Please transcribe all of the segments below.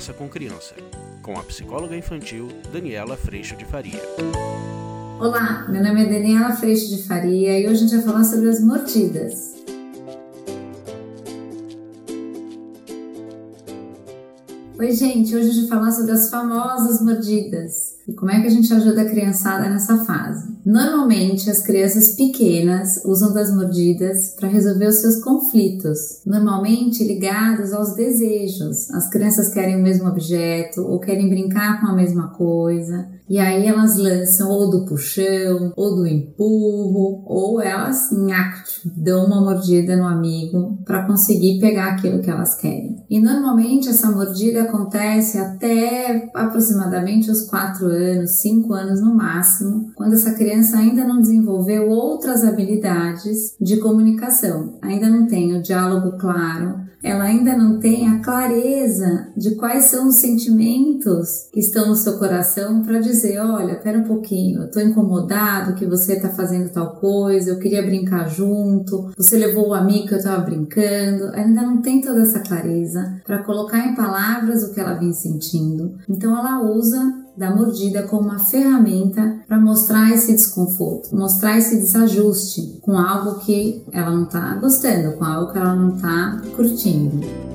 Conversa com Criança, com a psicóloga infantil Daniela Freixo de Faria. Olá, meu nome é Daniela Freixo de Faria e hoje a gente vai falar sobre as mordidas. Oi, gente, hoje a gente vai falar sobre as famosas mordidas e como é que a gente ajuda a criançada nessa fase. Normalmente, as crianças pequenas usam das mordidas para resolver os seus conflitos, normalmente ligados aos desejos. As crianças querem o mesmo objeto ou querem brincar com a mesma coisa, e aí elas lançam ou do puxão, ou do empurro, ou elas nhact, dão uma mordida no amigo para conseguir pegar aquilo que elas querem. E normalmente essa mordida acontece até aproximadamente os 4 anos, 5 anos no máximo, quando essa criança ainda não desenvolveu outras habilidades de comunicação, ainda não tem o diálogo claro, ela ainda não tem a clareza de quais são os sentimentos que estão no seu coração para dizer, olha, pera um pouquinho, eu tô incomodado que você está fazendo tal coisa, eu queria brincar junto, você levou o amigo que eu estava brincando, ainda não tem toda essa clareza para colocar em palavras o que ela vem sentindo. Então ela usa da mordida como uma ferramenta para mostrar esse desconforto, mostrar esse desajuste com algo que ela não está gostando, com algo que ela não está curtindo.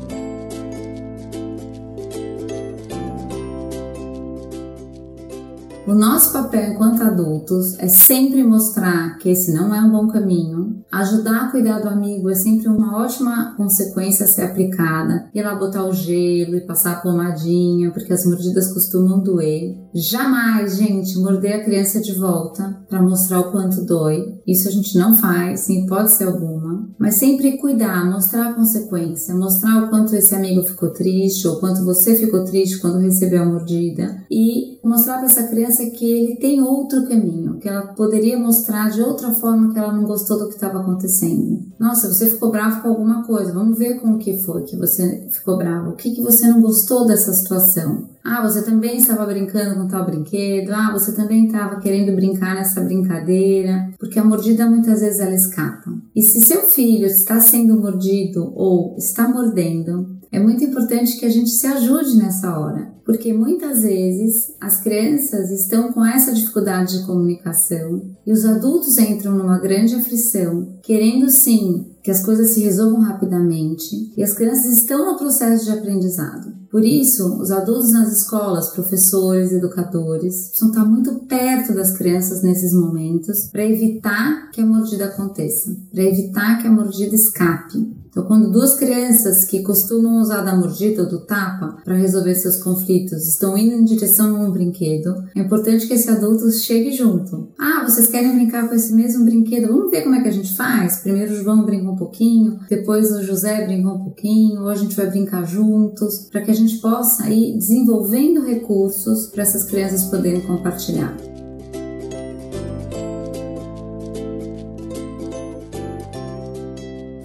O nosso papel enquanto adultos é sempre mostrar que esse não é um bom caminho, ajudar a cuidar do amigo é sempre uma ótima consequência a ser aplicada, ir lá botar o gelo e passar a pomadinha, porque as mordidas costumam doer. Jamais, gente, morder a criança de volta para mostrar o quanto dói. Isso a gente não faz, em hipótese alguma, mas sempre cuidar, mostrar a consequência, mostrar o quanto esse amigo ficou triste ou quanto você ficou triste quando recebeu a mordida e mostrar para essa criança que ele tem outro caminho, que ela poderia mostrar de outra forma que ela não gostou do que estava acontecendo. Nossa, você ficou bravo com alguma coisa, vamos ver como que foi que você ficou bravo. O que, que você não gostou dessa situação? Ah, você também estava brincando com tal brinquedo. Ah, você também estava querendo brincar nessa brincadeira. Porque a mordida muitas vezes ela escapa. E se seu filho está sendo mordido ou está mordendo, é muito importante que a gente se ajude nessa hora, porque muitas vezes as crianças estão com essa dificuldade de comunicação e os adultos entram numa grande aflição, querendo sim que as coisas se resolvam rapidamente e as crianças estão no processo de aprendizado. Por isso, os adultos nas escolas, professores, educadores, precisam estar muito perto das crianças nesses momentos para evitar que a mordida aconteça, para evitar que a mordida escape. Então, quando duas crianças que costumam usar da mordida ou do tapa para resolver seus conflitos estão indo em direção a um brinquedo, é importante que esse adulto chegue junto. Ah, vocês querem brincar com esse mesmo brinquedo? Vamos ver como é que a gente faz? Primeiro o João brinca um pouquinho, depois o José brinca um pouquinho, ou a gente vai brincar juntos, para que a gente possa ir desenvolvendo recursos para essas crianças poderem compartilhar.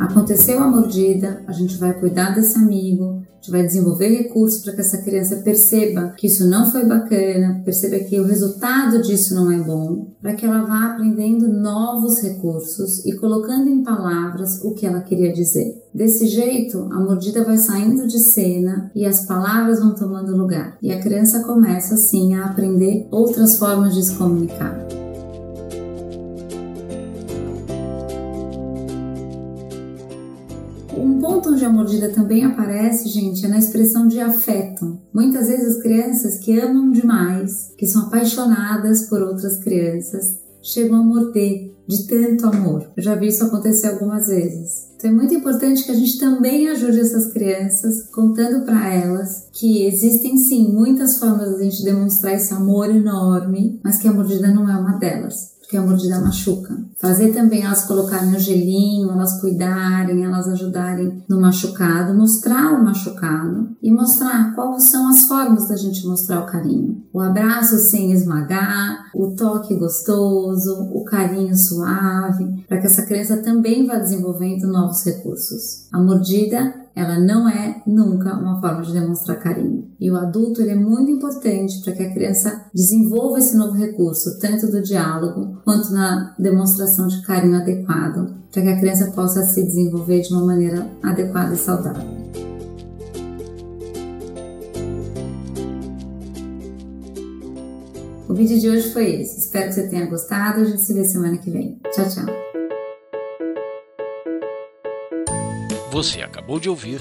Aconteceu a mordida, a gente vai cuidar desse amigo, a gente vai desenvolver recursos para que essa criança perceba que isso não foi bacana, perceba que o resultado disso não é bom, para que ela vá aprendendo novos recursos e colocando em palavras o que ela queria dizer. Desse jeito, a mordida vai saindo de cena e as palavras vão tomando lugar, e a criança começa assim a aprender outras formas de se comunicar. Onde a mordida também aparece, gente, é na expressão de afeto. Muitas vezes as crianças que amam demais, que são apaixonadas por outras crianças, chegam a morder de tanto amor. Eu já vi isso acontecer algumas vezes. Então é muito importante que a gente também ajude essas crianças, contando para elas que existem sim muitas formas de a gente demonstrar esse amor enorme, mas que a mordida não é uma delas porque a mordida machuca. Fazer também elas colocarem o gelinho, elas cuidarem, elas ajudarem no machucado, mostrar o machucado e mostrar quais são as formas da gente mostrar o carinho. O abraço sem esmagar, o toque gostoso, o carinho suave, para que essa criança também vá desenvolvendo novos recursos. A mordida ela não é nunca uma forma de demonstrar carinho. E o adulto ele é muito importante para que a criança desenvolva esse novo recurso, tanto do diálogo quanto na demonstração de carinho adequado, para que a criança possa se desenvolver de uma maneira adequada e saudável. O vídeo de hoje foi esse. Espero que você tenha gostado. A gente se vê semana que vem. Tchau, tchau. Você acabou de ouvir